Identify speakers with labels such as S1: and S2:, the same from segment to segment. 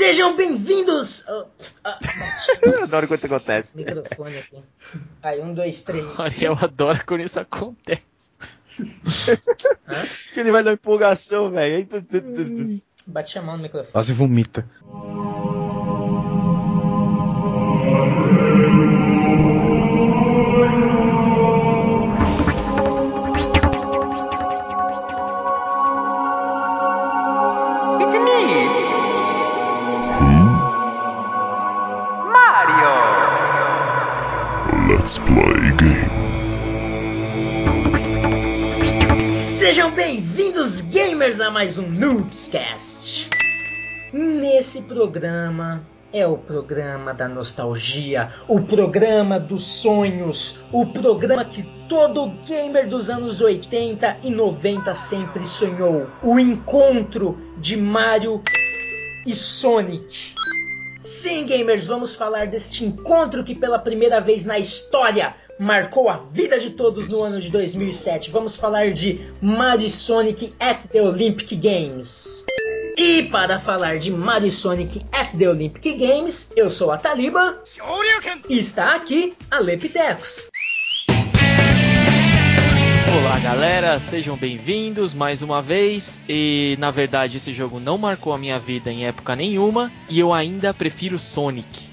S1: Sejam bem-vindos! Oh, ah,
S2: Eu adoro quando isso acontece.
S1: microfone aqui. Aí, um, dois, três.
S3: Ariel adora quando isso acontece.
S1: Hã?
S2: Ele vai dar empolgação, velho.
S1: Bate a mão no microfone.
S4: Quase vomita.
S5: Let's play game.
S1: Sejam bem-vindos, gamers, a mais um Noobscast. Nesse programa é o programa da nostalgia, o programa dos sonhos, o programa que todo gamer dos anos 80 e 90 sempre sonhou. O encontro de Mario e Sonic. Sim, gamers, vamos falar deste encontro que pela primeira vez na história marcou a vida de todos no ano de 2007. Vamos falar de Mario e Sonic at the Olympic Games. E para falar de Mario e Sonic at the Olympic Games, eu sou a Taliba e está aqui a Lepitecos.
S3: Olá galera, sejam bem-vindos mais uma vez. E na verdade esse jogo não marcou a minha vida em época nenhuma e eu ainda prefiro Sonic.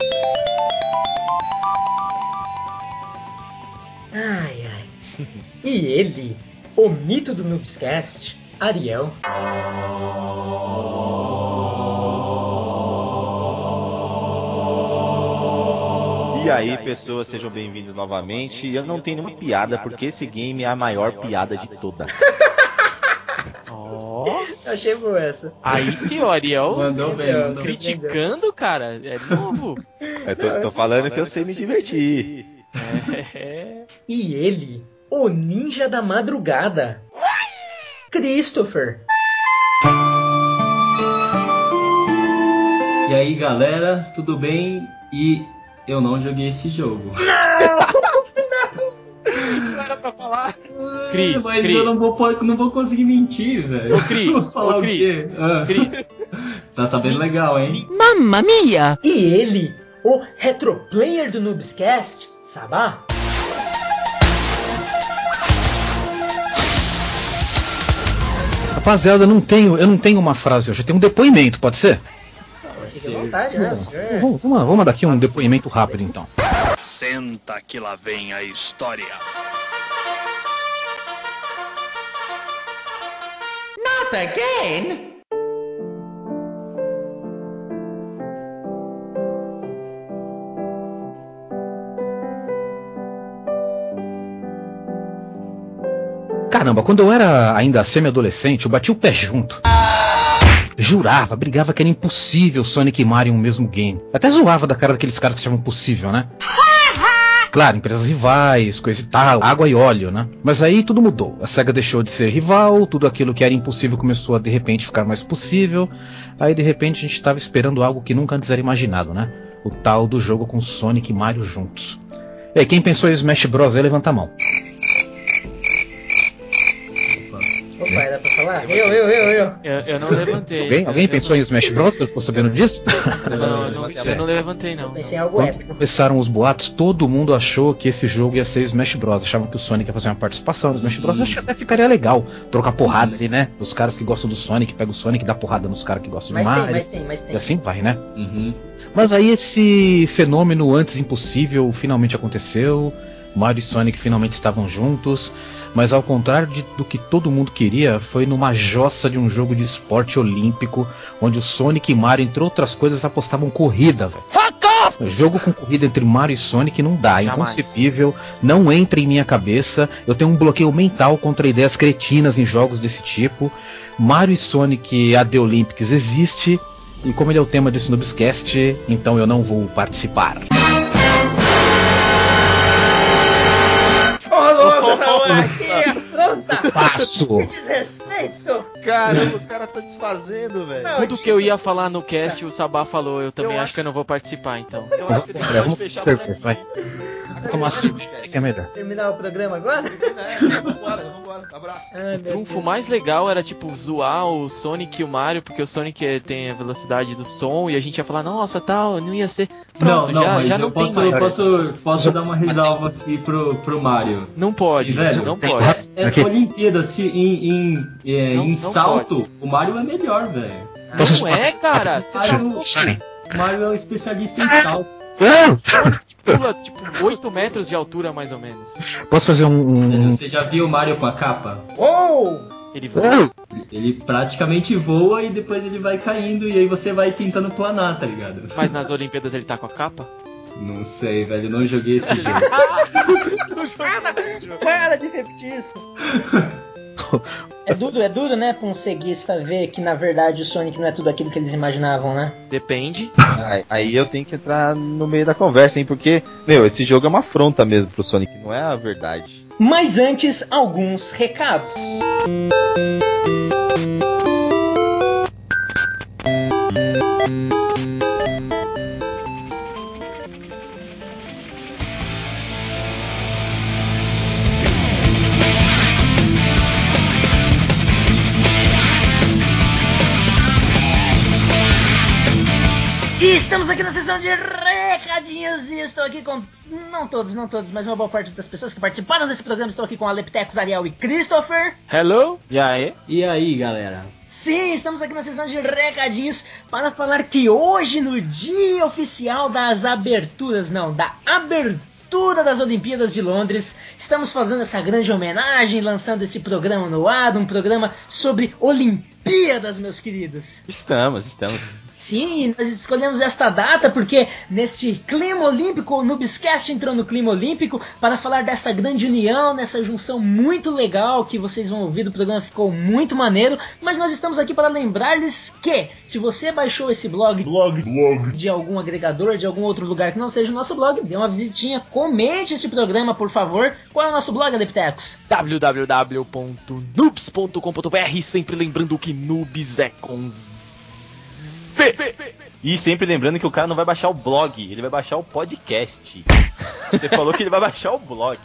S1: Ai ai. E ele, o mito do Noobscast, Ariel.
S2: E aí, pessoas, sejam bem-vindos novamente. Eu não tenho nenhuma piada, porque esse game é a maior piada de todas.
S1: Eu achei boa essa.
S3: aí sim, o Ariel
S6: Mandou bem, mandou bem.
S3: criticando, cara, é novo.
S2: Eu tô, tô falando que eu sei me divertir.
S3: É.
S1: E ele, o ninja da madrugada. Christopher.
S6: E aí galera, tudo bem? E eu não joguei esse jogo.
S2: Não era pra falar.
S3: Cris,
S6: Mas
S3: Cris.
S6: eu não vou, não vou conseguir mentir, velho.
S3: Ô, Cris,
S6: Vou falar
S3: ô,
S6: o
S3: Cris,
S6: quê? Ah,
S3: Cris,
S6: tá sabendo legal, hein?
S1: E ele, o retroplayer do Noobscast, Sabá.
S4: Rapaziada, eu não tenho, eu não tenho uma frase hoje, eu tenho um depoimento, pode ser?
S1: Fique à vontade, né, senhor?
S4: Vamos, vamos, vamos mandar aqui um depoimento rápido então.
S5: Senta que lá vem a história.
S4: Caramba, quando eu era ainda semi-adolescente, eu bati o pé junto. Jurava, brigava que era impossível Sonic e Mario em um mesmo game. Até zoava da cara daqueles caras que achavam impossível, né? Claro, empresas rivais, coisa e tal, água e óleo, né? Mas aí tudo mudou. A SEGA deixou de ser rival, tudo aquilo que era impossível começou a de repente ficar mais possível. Aí de repente a gente estava esperando algo que nunca antes era imaginado, né? O tal do jogo com Sonic e Mario juntos. E aí, quem pensou em Smash Bros. aí levanta a mão.
S1: Opa, era pra falar? Eu, eu, eu, eu.
S3: eu, eu não levantei.
S4: Alguém, alguém
S3: Eu-
S4: pensou em
S3: eu
S4: Smash Bros? Ficou sabendo disso?
S3: Não, não, eu não, eu não levantei não.
S1: Pensei em algo
S4: Quando
S1: épico.
S4: começaram os boatos, todo mundo achou que esse jogo ia ser Smash Bros. Achavam que o Sonic ia fazer uma participação no Smash Bros. Acho que até ficaria legal trocar porrada ali, né? Os caras que gostam do Sonic, pega o Sonic e dá porrada nos caras que gostam
S1: Mas
S4: do
S1: tem,
S4: Mario.
S1: mas tem, mas tem.
S4: E assim vai, né?
S6: Uhum.
S4: Mas aí esse fenômeno antes impossível finalmente aconteceu. Mario e Sonic finalmente estavam juntos. Mas ao contrário de- do que todo mundo queria, foi numa jossa de um jogo de esporte olímpico, onde o Sonic e Mario, entre outras coisas, apostavam corrida, velho. Jogo com corrida entre Mario e Sonic não dá, é
S3: Jamais.
S4: inconcebível, não entra em minha cabeça. Eu tenho um bloqueio mental contra ideias cretinas em jogos desse tipo. Mario e Sonic AD Olympics existe, e como ele é o tema desse Noobscast, então eu não vou participar.
S1: Ô, louco, desrespeito!
S2: Caramba, o cara tá desfazendo, velho.
S3: Tudo que eu ia falar no cast, o Sabá falou. Eu também acho que eu não vou participar, então.
S2: Eu acho que ele pode
S4: vamos
S2: fechar
S4: vai. Que é melhor.
S1: Terminar o programa agora?
S2: Vambora, vambora. Abraço.
S1: Ai,
S3: O trunfo
S1: Deus.
S3: mais legal era, tipo, zoar o Sonic e o Mario, porque o Sonic tem a velocidade do som e a gente ia falar, nossa, tal, não ia ser. Pronto,
S6: não, não,
S3: já,
S6: mas
S3: já
S6: eu
S3: não
S6: posso,
S3: tem mais.
S6: posso, posso dar uma ressalva aqui pro, pro Mario.
S3: Não pode,
S6: Velho,
S3: não pode.
S6: É
S4: Aqui.
S6: Olimpíada, se em, em, é,
S3: Não-
S6: em
S3: não
S6: salto, o Mario é melhor, velho.
S3: Não é, cara. Você tá
S6: Mario, o Mario é um especialista em salto.
S3: Pula, tipo, 8 metros de altura, mais ou menos.
S4: Posso fazer um. um-
S6: Você já viu o Mario com a capa?
S1: Uou!
S3: Ele voa.
S6: Ele praticamente voa e depois ele vai caindo e aí você vai tentando planar, tá ligado?
S3: Mas nas Olimpíadas ele tá com a capa?
S6: Não sei, velho, não joguei esse jogo.
S1: Para de repetir isso. É duro, é duro, né, pra um ceguista ver que na verdade o Sonic não é tudo aquilo que eles imaginavam, né?
S3: Depende.
S2: Aí, aí eu tenho que entrar no meio da conversa, hein? Porque, meu, esse jogo é uma afronta mesmo pro Sonic, não é a verdade.
S1: Mas antes, alguns recados. E estamos aqui na sessão de recadinhos e estou aqui com, não todos, não todos, mas uma boa parte das pessoas que participaram desse programa. Estou aqui com Aleptecos, Ariel e Christopher.
S3: Hello?
S2: E aí?
S6: E aí, galera?
S1: Sim, estamos aqui na sessão de recadinhos para falar que hoje, no dia oficial das aberturas, não, da abertura das Olimpíadas de Londres, estamos fazendo essa grande homenagem, lançando esse programa no ar, um programa sobre Olimpíadas, meus queridos.
S2: Estamos, estamos.
S1: Sim, nós escolhemos esta data porque neste clima olímpico, o Noobscast entrou no clima olímpico para falar dessa grande união, nessa junção muito legal que vocês vão ouvir do programa, ficou muito maneiro. Mas nós estamos aqui para lembrar-lhes que, se você baixou esse blog, blog, blog de algum agregador, de algum outro lugar que não seja o nosso blog, dê uma visitinha, comente esse programa, por favor. Qual é o nosso blog, Adeptecos?
S3: www.noobs.com.br Sempre lembrando que noobs é com Z.
S2: E sempre lembrando que o cara não vai baixar o blog, ele vai baixar o podcast. Você falou que ele vai baixar o blog.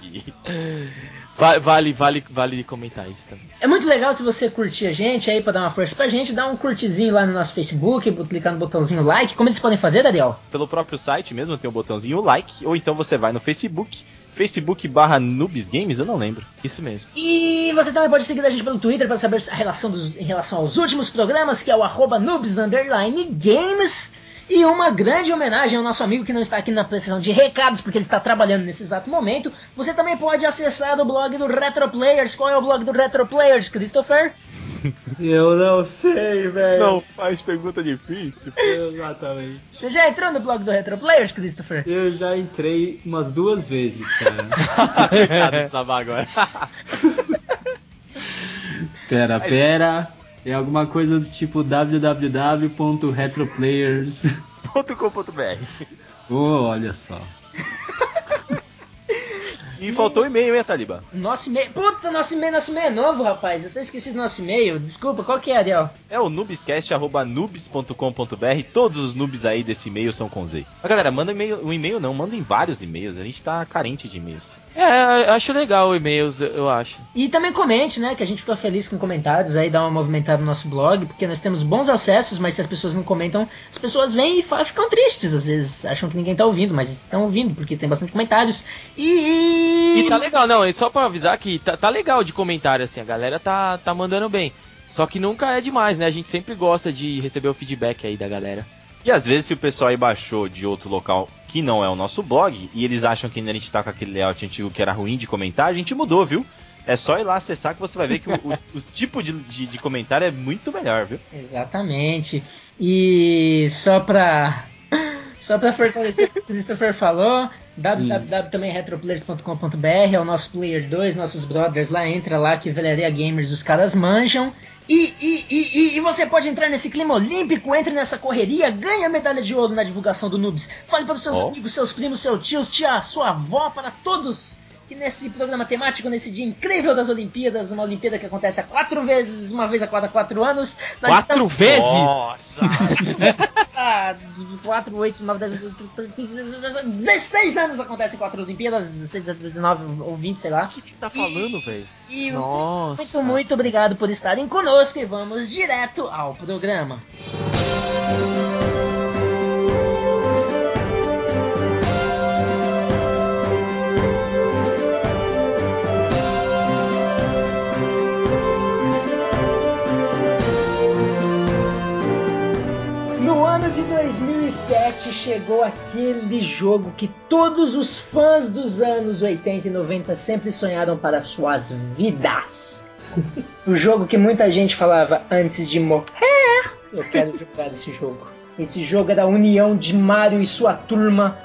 S3: Va- Vale, vale, vale comentar isso também.
S1: É muito legal se você curtir a gente aí para dar uma força pra gente, dá um curtizinho lá no nosso Facebook, clicar no botãozinho like. Como eles podem fazer, Daniel?
S2: Pelo próprio site mesmo tem o botãozinho like, ou então você vai no Facebook, Facebook barra Noobs Games, eu não lembro.
S3: Isso mesmo.
S1: E você também pode seguir a gente pelo Twitter para saber a relação dos- em relação aos últimos programas, que é o arroba noobs games. E uma grande homenagem ao nosso amigo que não está aqui na sessão de recados, porque ele está trabalhando nesse exato momento. Você também pode acessar o blog do Retro Players. Qual é o blog do Retro Players, Christopher?
S6: Eu não sei, velho.
S2: faz pergunta difícil.
S6: Exatamente.
S1: Você já entrou no blog do Retro Players, Christopher?
S6: Eu já entrei umas duas vezes, cara.
S2: Coitado Sabá agora.
S6: Pera, pera. É alguma coisa do tipo www.retroplayers.
S2: .com.br.
S6: Oh, olha só.
S2: E faltou o e-mail, hein, Taliba?
S1: Nosso e-mail. Puta, nosso e-mail, nosso e-mail é novo, rapaz. Eu até esqueci do nosso e-mail. Desculpa, qual que é, Ariel?
S2: É o noobscast.noobs.com.br. Todos os noobs aí desse e-mail são com Z. Mas galera, manda um e-mail, um e-mail não, mandem vários e-mails. A gente tá carente de e-mails.
S3: É, acho legal e-mails, eu acho.
S1: E também comente, né? Que a gente fica feliz com comentários aí, dá uma movimentada no nosso blog, porque nós temos bons acessos, mas se as pessoas não comentam, as pessoas vêm e ficam tristes, às vezes acham que ninguém tá ouvindo, mas estão ouvindo, porque tem bastante comentários. E.
S3: E tá legal, não, só pra avisar que tá, tá legal de comentário, assim, a galera tá, tá mandando bem. Só que nunca é demais, né? A gente sempre gosta de receber o feedback aí da galera.
S2: E às vezes, se o pessoal aí baixou de outro local que não é o nosso blog, e eles acham que ainda a gente tá com aquele layout antigo que era ruim de comentar, a gente mudou, viu? É só ir lá acessar que você vai ver que o, o- o tipo de, de, de comentário é muito melhor, viu?
S1: Exatamente. E só pra. Só pra fortalecer o que o Christopher falou, www.retroplayers.com.br é o nosso Player 2, nossos brothers lá, entra lá que Velharia Gamers os caras manjam. E, e, e, e- você pode entrar nesse clima olímpico, entre nessa correria, ganha medalha de ouro na divulgação do Noobs. Fale para os seus
S2: Ó.
S1: amigos, seus primos, seus tios, tia, sua avó, para todos que nesse programa temático, nesse dia incrível das Olimpíadas, uma Olimpíada que acontece a quatro vezes, uma vez a cada quatro anos. nós
S3: Quatro
S1: estamos-
S3: vezes?
S2: Nossa!
S1: Ah, 4, 8, 9, 10, 16 anos acontecem quatro Olimpíadas, 16, 19 ou 20, sei lá.
S3: O que que tá falando, velho? Nossa.
S1: muito, muito obrigado por estarem conosco e vamos direto ao programa. No 2007 chegou aquele jogo que todos os fãs dos anos 80 e 90 sempre sonharam para suas vidas. o jogo que muita gente falava antes de morrer. Eu quero jogar esse jogo. Esse jogo era a união de Mario e sua turma.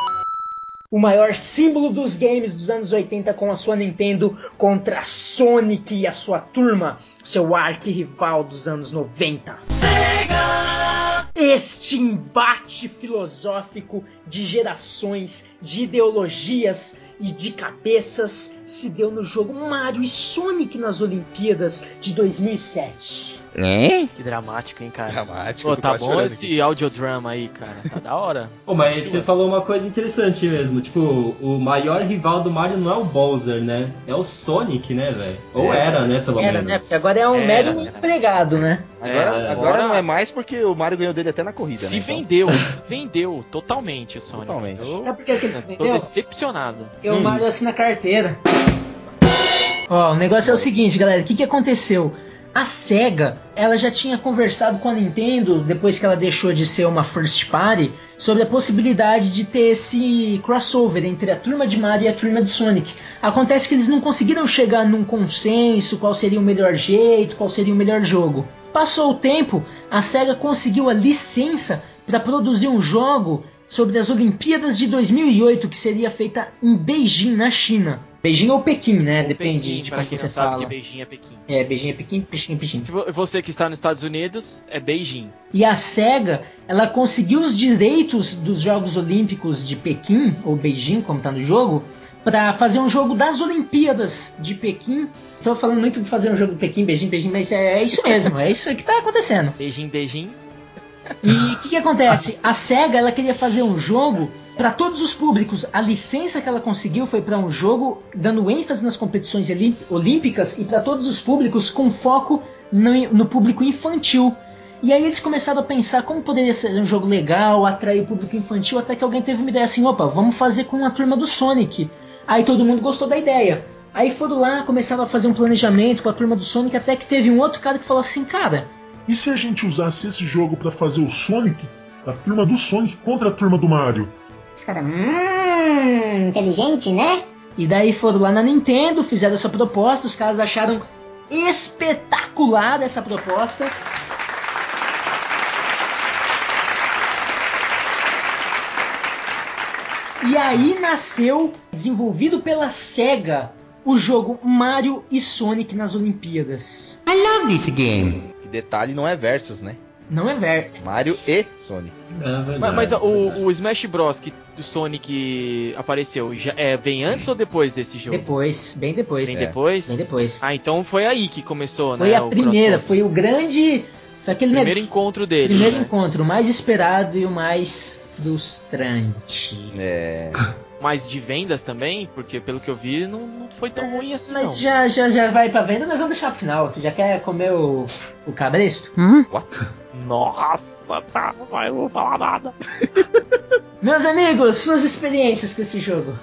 S1: O maior símbolo dos games dos anos 80 com a sua Nintendo contra Sonic e a sua turma, seu arqui-rival dos anos 90. Este embate filosófico de gerações, de ideologias e de cabeças se deu no jogo Mario e Sonic nas Olimpíadas de 2007.
S2: É?
S3: Que dramático, hein, cara?
S2: Dramático.
S3: Pô,
S2: tô
S3: tá bom
S2: chorando
S3: esse audiodrama aí, cara. Tá da hora.
S6: Pô, mas você falou uma coisa interessante mesmo. Tipo, o maior rival do Mario não é o Bowser, né? É o Sonic, né, velho? Ou
S2: É.
S6: era, né, pelo
S1: Era,
S6: menos.
S1: né? Porque agora é um
S3: Era,
S1: mero
S3: era.
S1: empregado, né?
S2: Agora,
S3: É,
S2: agora
S3: agora-
S2: não é mais porque o Mario ganhou dele até na corrida,
S3: Se
S2: né? Então,
S3: vendeu, vendeu totalmente o Sonic.
S2: Totalmente.
S3: Eu
S1: Sabe por que, que ele se
S3: tô
S1: vendeu?
S3: decepcionado.
S1: Porque o
S2: Hum.
S1: Mario assina carteira. Ó, o negócio é o seguinte, galera. O que, que aconteceu? A SEGA, ela já tinha conversado com a Nintendo, depois que ela deixou de ser uma first party, sobre a possibilidade de ter esse crossover entre a turma de Mario e a turma de Sonic. Acontece que eles não conseguiram chegar num consenso, qual seria o melhor jeito, qual seria o melhor jogo. Passou o tempo, a SEGA conseguiu a licença para produzir um jogo sobre as Olimpíadas de 2008 que seria feita em Beijing, na China. Beijing ou Pequim, né? Depende
S3: Pequim,
S1: de
S3: pra
S1: como
S3: quem
S1: você fala.
S3: que Beijing é Pequim.
S1: É, Beijing é Pequim, Pequim é Pequim.
S3: Se vo- você que está nos Estados Unidos, é Beijing.
S1: E a SEGA, ela conseguiu os direitos dos Jogos Olímpicos de Pequim, ou Beijing, como tá no jogo, para fazer um jogo das Olimpíadas de Pequim. Tô falando muito de fazer um jogo de Pequim, Beijing, Beijing, mas é, é isso mesmo, é isso que tá acontecendo.
S3: Beijing, beijing.
S1: E o que, que acontece? A SEGA ela queria fazer um jogo para todos os públicos. A licença que ela conseguiu foi para um jogo dando ênfase nas competições olí- olímpicas e para todos os públicos com foco no, no público infantil. E aí eles começaram a pensar como poderia ser um jogo legal, atrair o público infantil, até que alguém teve uma ideia assim, opa, vamos fazer com a turma do Sonic. Aí todo mundo gostou da ideia. Aí foram lá, começaram a fazer um planejamento com a turma do Sonic, até que teve um outro cara que falou assim, cara,
S7: E se a gente usasse esse jogo pra fazer o Sonic, a turma do Sonic contra a turma do Mario?
S8: Os caras, hum, inteligente, né?
S1: E daí foram lá na Nintendo, fizeram essa proposta, os caras acharam espetacular essa proposta. E aí nasceu, desenvolvido pela SEGA, o jogo Mario e Sonic nas Olimpíadas.
S2: Que detalhe não é versus, né?
S1: Não é ver.
S2: Mario e Sonic.
S6: É
S3: Mas, mas o,
S6: verdade.
S3: o Smash Bros. que do Sonic apareceu, já, é, vem antes ou depois desse jogo?
S1: Depois, bem depois.
S3: Vem
S2: É.
S3: depois?
S1: Bem depois.
S3: Ah, então foi aí que começou,
S1: foi
S3: né?
S1: a
S3: o
S1: primeira,
S3: crossover.
S1: foi o grande. Foi aquele
S3: primeiro
S1: negócio-
S3: encontro dele.
S1: Primeiro
S3: né?
S1: encontro, o mais esperado e o mais frustrante.
S2: É.
S3: Mas de vendas também, porque pelo que eu vi, não, não foi tão ruim assim,
S1: Mas
S3: não.
S1: já, já, já vai pra venda, nós vamos deixar pro final. Você já quer comer o, o cabresto?
S3: Nossa, tá, vai, eu não vou falar nada.
S1: Meus amigos, suas experiências com esse jogo.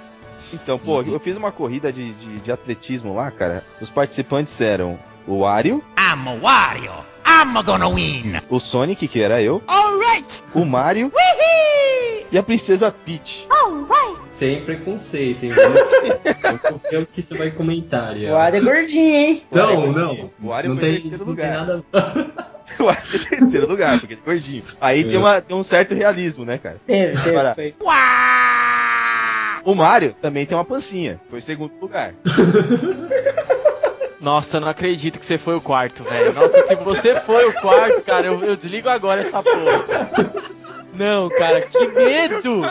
S2: Então, pô, eu fiz uma corrida de, de, de atletismo lá, cara. Os participantes eram o Wario,
S9: I'm Wario. I'm gonna win.
S2: o Sonic, que era eu, o Mario e a Princesa Peach.
S6: Sem preconceito, hein? Eu confio no que você vai comentar.
S1: O. Wario é gordinho, hein?
S6: Não,
S2: O
S6: não.
S2: Wario
S6: Isso
S2: foi
S6: não
S2: em
S6: tem, isso não tem
S2: lugar.
S6: nada.
S2: O Wario é terceiro lugar, porque ele é gordinho. Aí tem, uma, tem um certo realismo, né, cara?
S1: Teve, teve.
S2: Agora-
S1: Foi.
S2: O Mario também tem uma pancinha. Foi segundo lugar.
S3: Nossa, eu não acredito que você foi o quarto, velho. Nossa, se você foi o quarto, cara, eu, eu desligo agora essa porra. Não, cara, que medo!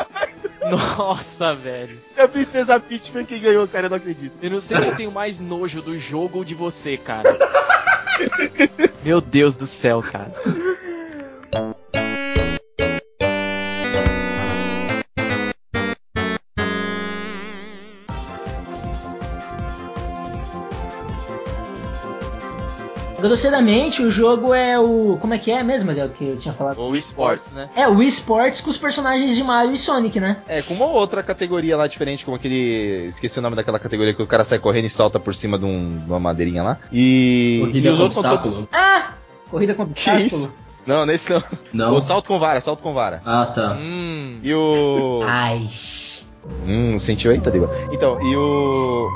S3: Nossa, velho.
S2: A Princesa Peach foi quem ganhou, cara, eu não acredito.
S3: Eu não sei se eu tenho mais nojo do jogo ou de você, cara. Meu Deus do céu, cara.
S1: Grosseiramente, o jogo é o. Como é que é mesmo, Adel, que eu tinha falado?
S2: O esportes, né?
S1: É o Wii Sports com os personagens de Mario e Sonic, né?
S2: É, com uma outra categoria lá diferente, como aquele. Esqueci o nome daquela categoria que o cara sai correndo e salta por cima de, um- de uma madeirinha lá. E.
S6: Corrida
S2: e os
S6: com
S2: outros são todos-
S6: obstáculo.
S1: Ah! Corrida com
S2: Que
S1: obstáculo.
S2: isso? Não, nesse não.
S6: Não.
S2: O salto com vara, salto com vara.
S6: Ah, tá.
S3: Hum.
S2: E o.
S1: Ai.
S2: Hum, sentiu aí, Tadiba? Então, e o.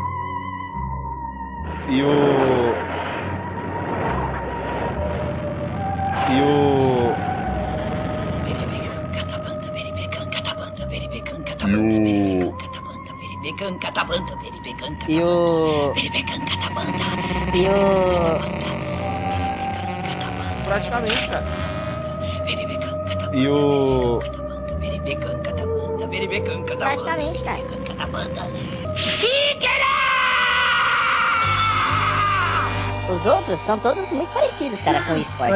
S2: E o. E o.
S10: E o. E o.
S2: Praticamente, cara. E o.
S8: Praticamente, cara. Os outros são todos muito parecidos, cara, com o esporte.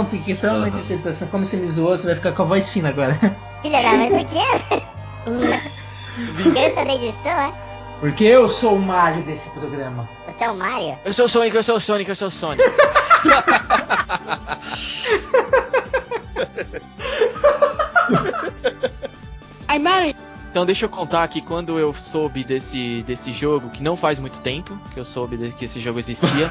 S1: Um pique, só uma interceptação. Como você me zoou, você vai ficar com a voz fina agora.
S8: Filha da mãe, por quê? Vingança da edição, é?
S1: Porque eu sou o Mario desse programa.
S8: Você é o Mario?
S3: Eu sou o Sonic, eu sou o Sonic, eu sou o Sonic. Então deixa eu contar que quando eu soube desse, desse jogo, que não faz muito tempo que eu soube de- que esse jogo existia,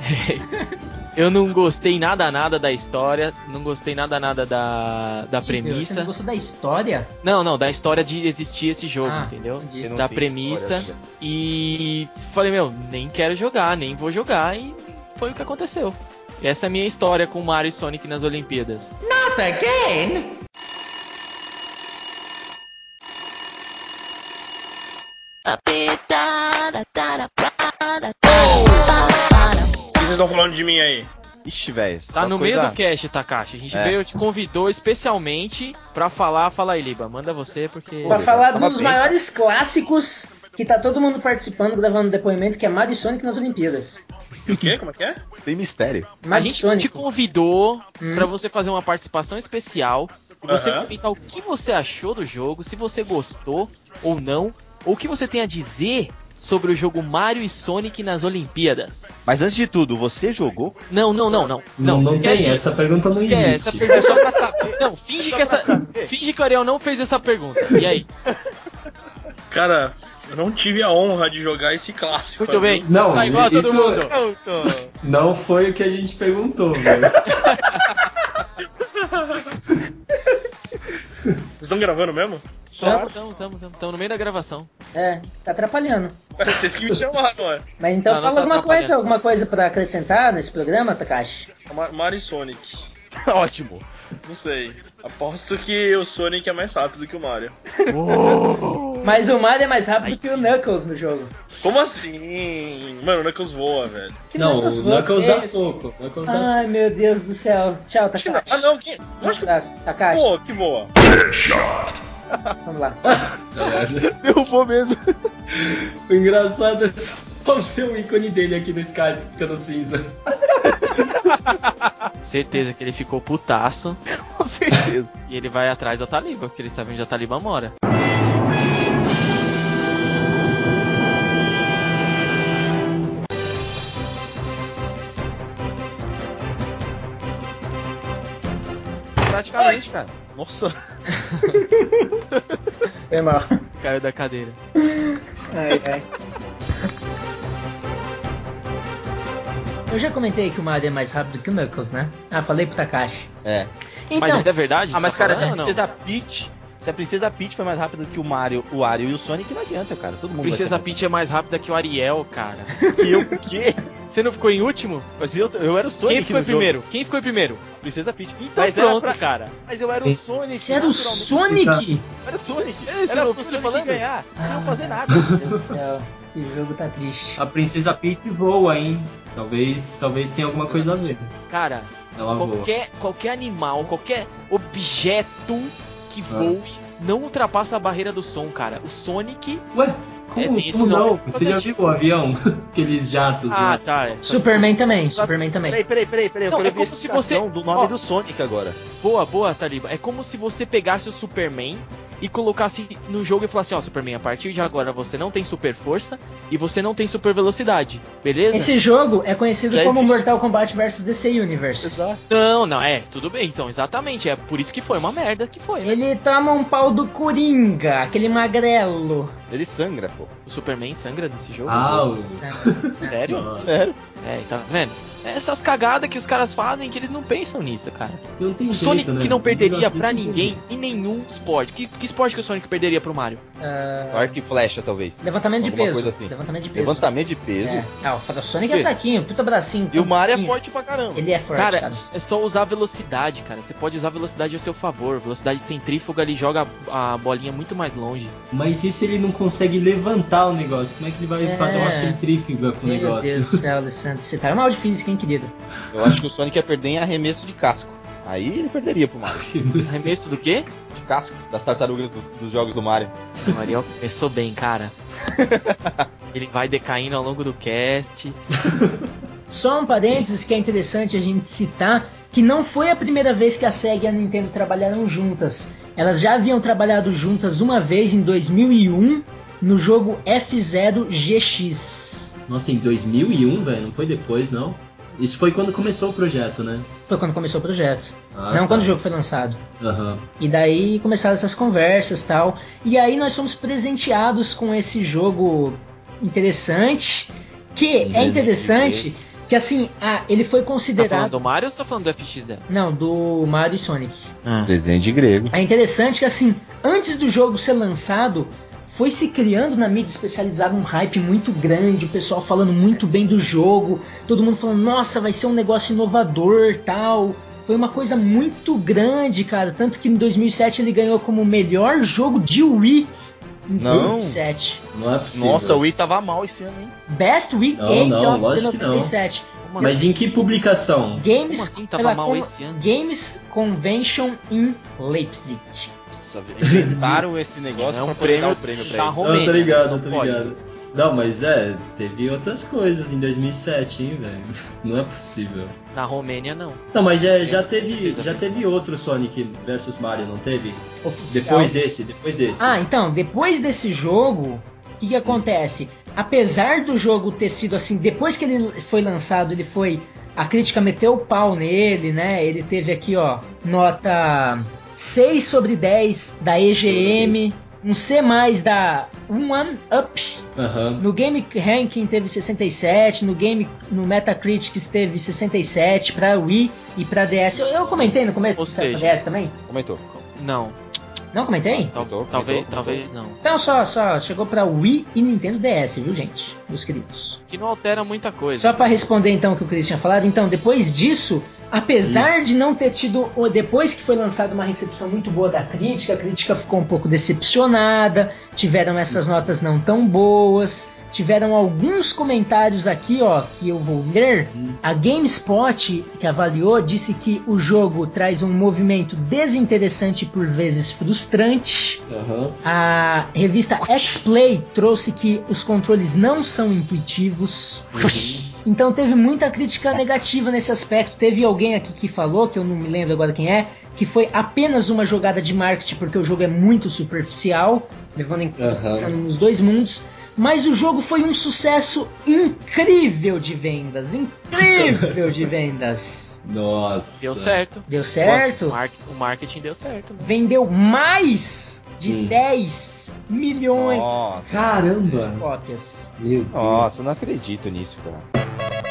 S3: eu não gostei nada nada da história, não gostei nada nada da, da
S1: Você
S3: premissa.
S1: não gostou da história?
S3: Não, não, da história de existir esse jogo,
S1: Ah,
S3: entendeu? Da premissa.
S2: história,
S3: E falei, meu, nem quero jogar, nem vou jogar, e foi o que aconteceu. Essa é a minha história com Mario e Sonic nas Olimpíadas.
S9: Not again!
S11: O que vocês estão falando de mim aí?
S2: Ixi, velho.
S3: Tá no meio do cast, Takashi. A gente
S2: É.
S3: veio, te convidou especialmente pra falar. Fala aí, Liba. Manda você, porque.
S1: Pra falar dos
S2: bem.
S1: maiores clássicos que tá todo mundo participando, gravando depoimento, que é Mario e Sonic nas Olimpíadas.
S11: O quê? Como é que é?
S2: Sem mistério.
S3: A
S1: Mario e
S3: gente
S1: Sonic.
S3: te convidou
S1: Hum.
S3: pra você fazer uma participação especial. Você
S11: Aham.
S3: comentar o que você achou do jogo, se você gostou ou não, ou o que você tem a dizer sobre o jogo Mario e Sonic nas Olimpíadas.
S2: Mas antes de tudo, você jogou?
S3: Não, não, não, não.
S6: Não, não
S3: esquece
S6: tem,
S3: isso.
S6: essa pergunta não
S3: Esquece,
S6: existe.
S3: essa pergunta
S2: É só pra saber.
S3: Não, finge
S2: Só
S3: que essa.
S2: saber.
S3: Finge que o Ariel não fez essa pergunta. E aí?
S11: Cara, eu não tive a honra de jogar esse clássico.
S3: Muito bem.
S6: Não,
S3: tá igual a todo
S6: isso-
S3: mundo.
S6: Não foi o que a gente perguntou, velho.
S11: Vocês estão gravando mesmo?
S3: Tamo, tamo, tamo, tamo, tamo no meio da gravação.
S1: É, tá atrapalhando.
S11: Vocês que me chamaram, ué.
S1: Mas então
S3: Não, não
S1: fala
S3: tá
S1: alguma coisa, alguma coisa pra acrescentar nesse programa, Takashi?
S11: Ma- Mario e Sonic.
S2: Ótimo.
S11: Não sei. Aposto que o Sonic é mais rápido que o Mario.
S1: Mas o Mario é mais rápido
S3: Ai,
S1: que o Knuckles no jogo.
S11: Como assim? Mano, o Knuckles voa, velho.
S1: Que
S6: Não, o
S1: voa?
S6: Knuckles dá soco. Knuckles dá
S1: Ai, meu Deus do céu. Tchau, Takashi.
S11: Ah, não, que.
S1: Um abraço, Takashi.
S11: Pô, que voa.
S1: Vamos lá.
S6: soco.
S2: Derrubou mesmo.
S6: O engraçado é só ver o ícone dele aqui no Skype ficando cinza.
S3: Certeza que ele ficou putaço
S2: Com certeza.
S3: e ele vai atrás da Taliba, porque ele sabe onde a Taliba mora.
S2: Praticamente, cara. Nossa.
S1: Foi mal.
S3: Caiu da cadeira.
S1: Ai, ai. Eu já comentei que o Mario é mais rápido que o Knuckles, né? Ah, falei pro Takashi.
S2: É.
S3: Mas
S1: Então,
S3: ainda é verdade?
S2: Ah, mas
S3: Tá
S2: cara, se a? Princesa Peach. Se a Princesa Peach foi mais rápida que o Mario, o Wario e o Sonic, não adianta, cara. Todo mundo
S3: Princesa Peach é mais rápida que o Ariel, cara.
S2: que eu, o quê?
S3: Você não ficou em último?
S2: Mas eu, eu era o Sonic
S3: Quem ficou em
S2: no jogo.
S3: primeiro? Quem ficou em primeiro?
S2: Princesa Peach.
S3: Então
S2: mas, era
S3: pronto,
S2: pra-
S3: cara.
S2: mas eu era o Sonic.
S1: você era o. Sonic?
S2: Eu era o Sonic.
S3: Esse
S2: era
S3: foi
S2: Sonic
S3: falando?
S2: ganhar, sem eu fazer nada.
S1: Meu Deus do céu. Esse jogo tá triste.
S6: A Princesa Peach voa, hein? Talvez, talvez tenha alguma coisa a ver.
S3: Cara,
S6: Ela voa.
S3: qualquer, qualquer animal, qualquer objeto que
S6: Ah.
S3: voe não ultrapassa a barreira do som, cara. O Sonic.
S6: Ué, como,
S3: É, tem esse
S6: como não?
S3: nome por
S6: Você já viu o avião? Aqueles jatos,
S3: Ah,
S6: né?
S3: tá. é.
S1: Superman também, Superman também.
S2: Peraí, peraí, peraí, peraí. Eu
S3: Não,
S2: quero
S3: é como se você-
S2: do nome
S3: ó.
S2: do Sonic agora.
S3: Boa, boa, Taliba. É como se você pegasse o Superman e colocasse no jogo e falasse, ó, Superman, a partir de agora você não tem super força e você não tem super velocidade, beleza?
S1: Esse jogo é conhecido
S2: Já
S1: como
S2: existe.
S1: Mortal Kombat vs DC Universe.
S2: Exato.
S3: Não, não, é, tudo bem, então, exatamente. É por isso que foi uma merda que foi, né?
S1: Ele toma um pau do Coringa, aquele magrelo.
S2: Ele sangra, pô.
S3: O Superman sangra nesse jogo.
S6: Ah, o...
S3: Sério?
S2: Sério?
S3: É, tá vendo? Essas cagadas que os caras fazem que eles não pensam nisso, cara.
S6: não tem
S3: O
S6: jeito,
S3: Sonic
S6: né?
S3: que não perderia
S6: desse
S3: ninguém em nenhum esporte. Que, que esporte que o Sonic perderia pro Mario?
S1: Ah,
S2: Arco e flecha, talvez.
S1: levantamento de
S2: Alguma
S1: peso.
S2: coisa assim.
S1: Levantamento de peso.
S2: Levantamento de peso.
S1: É. Ah, o Sonic é fraquinho, puta bracinho.
S2: E o Mario é forte pra caramba.
S1: Ele é forte,
S3: Cara,
S1: cara.
S3: é só usar velocidade, cara. Você pode usar velocidade ao seu favor. Velocidade centrífuga ele joga a a bolinha muito mais longe.
S6: Mas e se ele não consegue levantar o negócio? Como é que ele vai
S1: É.
S6: fazer uma centrífuga com o
S1: Meu
S6: negócio?
S1: Deus do céu, Alessandro. Você tá mal de física, hein, querido?
S2: Eu acho que o Sonic ia perder em arremesso de casco. Aí ele perderia pro Mario.
S3: Arremesso do quê?
S2: De casco das tartarugas dos, dos jogos do Mario.
S3: O Ariel começou bem, cara. ele vai decaindo ao longo do cast.
S1: Só um parênteses que é interessante a gente citar que não foi a primeira vez que a SEGA e a Nintendo trabalharam juntas. Elas já haviam trabalhado juntas uma vez em 2001 no jogo F0 GX.
S6: Nossa, em 2001, velho? Não foi depois, não? Isso foi quando começou o projeto, né?
S1: Foi quando começou o projeto.
S6: Ah,
S1: não
S6: tá.
S1: quando o jogo foi lançado.
S6: Aham.
S1: E daí começaram essas conversas tal. E aí nós fomos presenteados com esse jogo interessante. Que é interessante que assim, ah, ele foi
S3: Tá falando
S1: considerado.
S3: do Mario ou você tá falando do FX0?
S1: Não, do Mario e Sonic.
S2: Desenho de grego.
S1: É interessante que assim, antes do jogo ser lançado, foi se criando na mídia especializada um hype muito grande, o pessoal falando muito bem do jogo, todo mundo falando, nossa, vai ser um negócio inovador, tal. Foi uma coisa muito grande, cara, tanto que em 2007 ele ganhou como o melhor jogo de Wii em
S2: Não.
S1: 2007.
S6: Não é possível.
S2: Nossa, o Wii tava mal esse ano, hein?
S1: Best Wii
S6: Não,
S1: Game
S6: não,
S1: of
S6: lógico que não.
S1: 97.
S6: Mas em que publicação?
S1: Games,
S3: Como assim tava mal
S1: con-
S3: esse ano?
S1: Games Convention in Leipzig.
S2: Nossa, inventaram esse negócio
S3: É um
S2: pra poder dar
S3: prêmio
S2: o prêmio pra
S3: da
S2: eles.
S3: Romênia,
S6: Não, tô ligado,
S3: só
S6: tô
S3: pode.
S6: ligado. Não, mas é, teve outras coisas em 2007, hein, velho? Não é possível.
S3: Na Romênia, não.
S6: Não, mas já, já teve já teve outro Sonic versus Mario, não teve?
S1: Oficial.
S6: Depois desse, depois desse.
S1: Ah, então, depois desse jogo, o que, que acontece? Apesar do jogo ter sido assim, depois que ele foi lançado, ele foi. A crítica meteu o pau nele, né? Ele teve aqui, ó, nota 6 sobre 10 da EGM, um C da One Up.
S6: Aham.
S1: No Game Ranking teve 67, no Game no Metacritic teve 67 para Wii e para DS. Eu, eu comentei no começo
S3: Ou
S1: que saiu pra
S3: seja-
S1: DS também?
S2: Comentou.
S3: Não.
S1: Não comentei?
S3: Tal-
S2: Comentou,
S3: talvez,
S2: comentou,
S3: talvez não.
S1: Então só, só chegou pra Wii e Nintendo DS, viu, gente? Meus queridos.
S3: Que não altera muita coisa.
S1: Só pra responder então o que o Chris tinha falado, então, depois disso, apesar de não ter tido, depois que foi lançada uma recepção muito boa da crítica, a crítica ficou um pouco decepcionada, tiveram essas notas não tão boas, tiveram alguns comentários aqui, ó, que eu vou ler. A GameSpot, que avaliou, disse que o jogo traz um movimento desinteressante e por vezes frustrante.
S6: Aham.
S1: A revista X-Play trouxe que os controles não são intuitivos. Então teve muita crítica negativa nesse aspecto. Teve alguém aqui que falou, que eu não me lembro agora quem é, que foi apenas uma jogada de marketing porque o jogo é muito superficial, levando em conta nos dois mundos. Mas o jogo foi um sucesso incrível de vendas, incrível de vendas.
S6: Nossa.
S3: Deu certo.
S1: Deu certo?
S3: O, mar- o marketing deu certo. Né?
S1: Vendeu mais de
S6: Hum.
S1: 10 milhões
S2: Nossa.
S6: Caramba.
S1: de cópias.
S6: Meu Deus.
S2: Nossa, eu não acredito nisso, cara.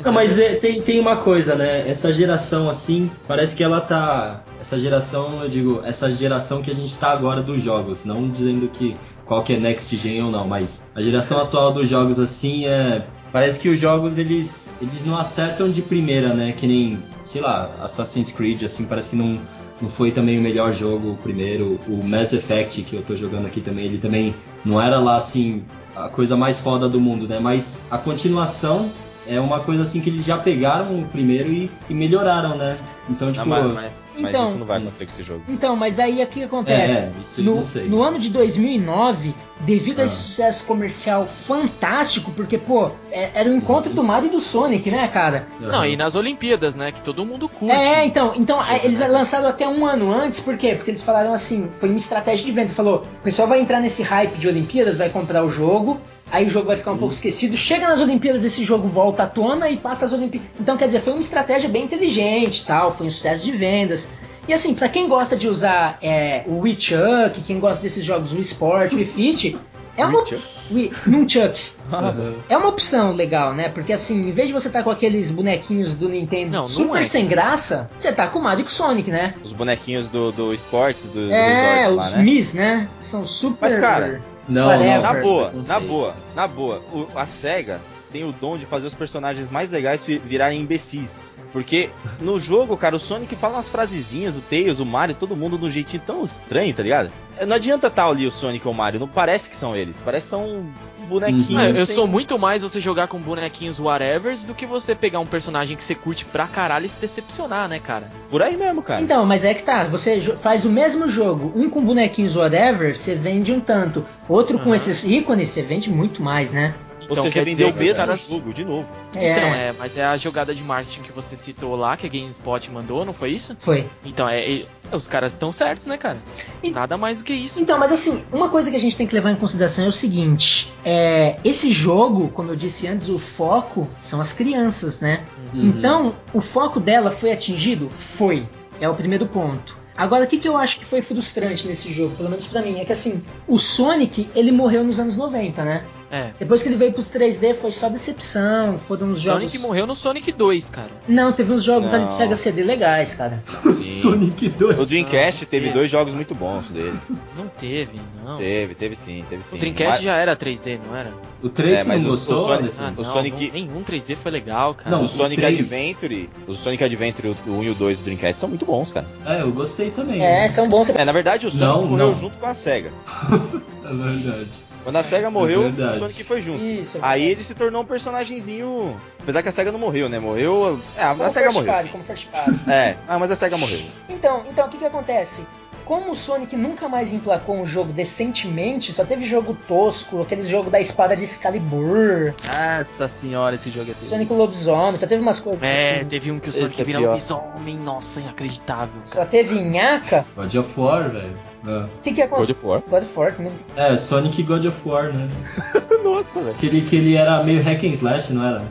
S3: Mas,
S6: Não, mas é, tem, tem uma coisa, né? Essa geração assim, parece que ela tá. Essa geração, eu digo, essa geração que a gente tá agora dos jogos, não dizendo que qual que é next gen ou não, mas a geração atual dos jogos assim é. Parece que os jogos eles, eles não acertam de primeira, né? Que nem, sei lá, Assassin's Creed, assim, parece que não, não foi também o melhor jogo o primeiro. O Mass Effect, que eu tô jogando aqui também, ele também não era lá assim a coisa mais foda do mundo, né? Mas a continuação é uma coisa assim que eles já pegaram o primeiro e, e melhoraram, né? Então, tipo.
S2: Não, mas, mas,
S1: Então-
S2: isso não vai acontecer com esse jogo.
S1: Então, mas aí o que acontece?
S6: É, isso eu
S1: no
S6: não sei.
S1: no ano de 2009, devido a esse
S6: Ah.
S1: sucesso comercial fantástico, porque, pô, é- era o encontro do Mario e do Sonic, né, cara?
S3: Não, e nas Olimpíadas, né? Que todo mundo curte.
S1: É, então, então a- eles lançaram até um ano antes, por quê? Porque eles falaram assim, foi uma estratégia de venda, falou, o pessoal vai entrar nesse hype de Olimpíadas, vai comprar o jogo, aí o jogo vai ficar um pouco esquecido, chega nas Olimpíadas, esse jogo volta à tona e passa as Olimpíadas. Então, quer dizer, foi uma estratégia bem inteligente, tal, foi um sucesso de vendas. E assim, pra quem gosta de usar é, o Wii Chuck, quem gosta desses jogos Wii Sport, Wii Fit, é uma Wii, Nunchuck.
S6: Aham.
S1: É uma opção legal, né? Porque assim, em vez de você estar com aqueles bonequinhos do Nintendo
S3: Não, não
S1: super
S3: é.
S1: sem graça, você tá com o Mario e Sonic, né?
S2: Os bonequinhos do, do esportes, do, do
S1: é,
S2: resort
S1: os
S2: lá, né?
S1: Mis, né? São super.
S2: Mas, cara,
S6: Não,
S1: Whatever.
S2: Na boa, na boa, na boa. O- a SEGA tem o dom de fazer os personagens mais legais vi- virarem imbecis. Porque no jogo, cara, o Sonic fala umas frasezinhas, o Tails, o Mario, todo mundo de um jeitinho tão estranho, tá ligado? Não adianta estar ali o Sonic ou o Mario, não parece que são eles, parece que são bonequinhos.
S3: Ah, eu
S2: sem-
S3: sou muito mais você jogar com bonequinhos whatevers do que você pegar um personagem que você curte pra caralho e se decepcionar, né, cara?
S2: Por aí mesmo, cara.
S1: Então, mas é que tá, você faz o mesmo jogo, um com bonequinhos whatever, você vende um tanto. Outro com
S3: Aham.
S1: esses ícones, você vende muito mais, né?
S2: Ou
S3: Então,
S2: seja,
S3: quer
S2: vendeu o mesmo
S3: caras-
S2: jogo, de novo.
S1: É,
S3: Então, é, mas é a jogada de marketing que você citou lá, que a GameSpot mandou, não foi isso?
S1: foi.
S3: Então, é, é- os caras estão certos, né, cara?
S1: E-
S3: Nada mais do que isso.
S1: Então, mas assim, uma coisa que a gente tem que levar em consideração é o seguinte: é, esse jogo, como eu disse antes, o foco são as crianças, né?
S6: Uhum.
S1: Então, o foco dela foi atingido? Foi. É o primeiro ponto. Agora, o que, que eu acho que foi frustrante nesse jogo, pelo menos pra mim, é que assim, o Sonic, ele morreu nos anos 90, né?
S3: É.
S1: Depois que ele veio pros 3D, foi só decepção, foram uns jogos...
S3: Sonic morreu no Sonic 2, cara.
S1: Não, teve uns jogos ali
S2: Não.
S1: de Sega CD legais, cara.
S6: Sonic 2.
S2: O Dreamcast teve
S3: É.
S2: dois jogos muito bons dele.
S3: Não teve, não.
S2: Teve, teve sim, teve sim.
S3: O Dreamcast
S2: Mas-
S3: já era 3D, não era?
S6: O 3
S2: É, mas
S6: não
S2: o- o
S6: gostou?
S2: Sonic-?
S3: Ah,
S2: O
S3: não,
S2: Sonic-
S3: não, nenhum 3D foi legal, cara.
S6: Não,
S2: o
S6: o
S2: Sonic
S6: três.
S2: Adventure, o Sonic Adventure, o 1 e o 2 do Dreamcast são muito bons, cara.
S6: É, eu gostei também.
S1: É, são bons.
S2: É, na verdade o Sonic
S6: Não,
S2: morreu
S6: não.
S2: junto com a SEGA.
S6: É verdade.
S2: Quando a SEGA morreu,
S6: verdade.
S2: o Sonic foi junto.
S1: Isso. é
S2: Aí ele se tornou um personagemzinho. Apesar que a SEGA não morreu, né? Morreu. É, a
S1: Como
S2: SEGA
S1: first
S2: morreu.
S1: party, como first party.
S2: É, ah, mas a SEGA morreu.
S1: Então, então o que que acontece? Como o Sonic nunca mais emplacou um jogo decentemente, só teve jogo tosco, aquele jogo da espada de Excalibur,
S2: Nossa senhora, esse jogo é terrível.
S1: Sonic Lobisomem, só teve umas coisas
S3: É,
S1: assim.
S3: teve um que o
S2: Esse
S3: Sonic
S2: é
S3: vira lobisomem, nossa, inacreditável.
S1: Só teve Nhaca.
S6: God of War, velho. Ah.
S1: O que que
S2: God
S1: aconteceu?
S2: of War.
S1: God of War também.
S6: É, Sonic God of War, né?
S2: Nossa, velho.
S6: Que ele, que ele era meio hack and slash, não era?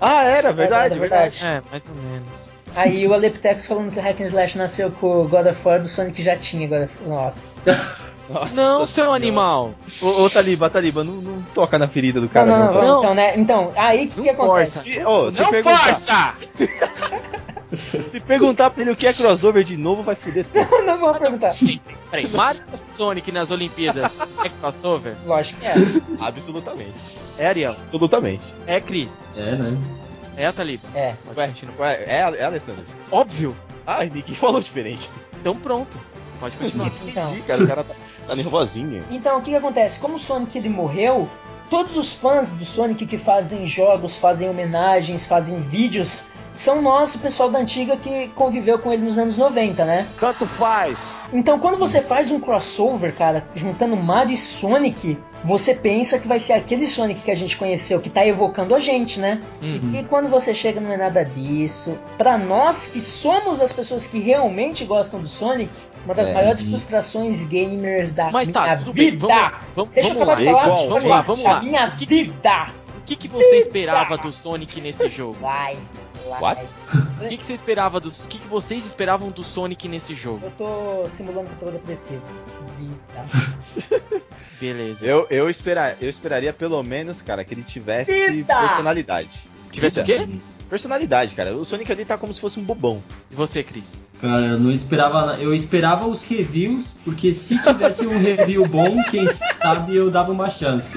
S2: Ah, era, verdade,
S1: É,
S2: verdade.
S3: É, mais ou menos.
S1: Aí o Aleptex falando que o Hack and Slash nasceu com o God of War do Sonic já tinha God of War. Nossa.
S2: Nossa
S3: Não, seu
S2: Senhora.
S3: animal.
S2: Ô, ô Taliba, Taliba, não, não toca na ferida do
S1: Não,
S2: cara,
S1: não,
S2: não.
S1: não, vamos então, né? Então, aí o que,
S3: Não
S1: que acontece?
S2: Se, ô, se
S3: Não
S2: perguntar,
S3: força!
S2: se perguntar pra ele o que é crossover de novo, vai foder tudo.
S1: não vou perguntar.
S3: Peraí, Mario Sonic nas Olimpíadas é crossover?
S1: Lógico que é.
S2: Absolutamente.
S3: É, Ariel?
S2: Absolutamente.
S3: É, Cris?
S6: É, né?
S3: É a Taliba?
S1: É.
S3: Pode
S2: Ué,
S3: continuar.
S2: ué, é, é Alessandro.
S3: Óbvio.
S2: Ah, ninguém falou diferente.
S3: Então pronto. Pode continuar.
S1: Então.
S2: Entendi, cara. O cara tá, tá nervosinho.
S1: Então, o que, que acontece? Como o Sonic ele morreu, todos os fãs do Sonic que fazem jogos, fazem homenagens, fazem vídeos, são nós, o pessoal da antiga que conviveu com ele nos anos 90, né?
S9: Tanto faz.
S1: Então, quando você faz um crossover, cara, juntando Mario e Sonic, você pensa que vai ser aquele Sonic que a gente conheceu, que tá evocando a gente, né?
S3: Uhum.
S1: E quando você chega, não é nada disso. Pra nós que somos as pessoas que realmente gostam do Sonic, uma das
S2: É.
S1: maiores frustrações gamers da
S3: Mas tá,
S1: minha
S3: tudo
S1: vida.
S3: bem. Vamos lá. Vamos,
S1: Deixa eu acabar
S3: lá.
S1: de falar.
S3: Vamos lá, vamos
S1: A
S3: lá.
S1: minha vida.
S3: O que, que você esperava do Sonic nesse jogo?
S1: Vai.
S2: What?
S3: O que, que você esperava dos. O que, que vocês esperavam do Sonic nesse jogo?
S1: Eu tô simulando que eu tô depressivo. Vida.
S3: Beleza.
S2: Eu, eu, esperar, eu esperaria pelo menos, cara, que ele tivesse
S1: Vida!
S2: personalidade.
S3: Tivesse o
S2: Vida.
S3: quê?
S2: Personalidade, cara. O Sonic ali tá como se fosse um bobão.
S3: E você, Cris?
S6: Cara, eu não esperava. Eu esperava os reviews, porque se tivesse um review bom, quem sabe eu dava uma chance.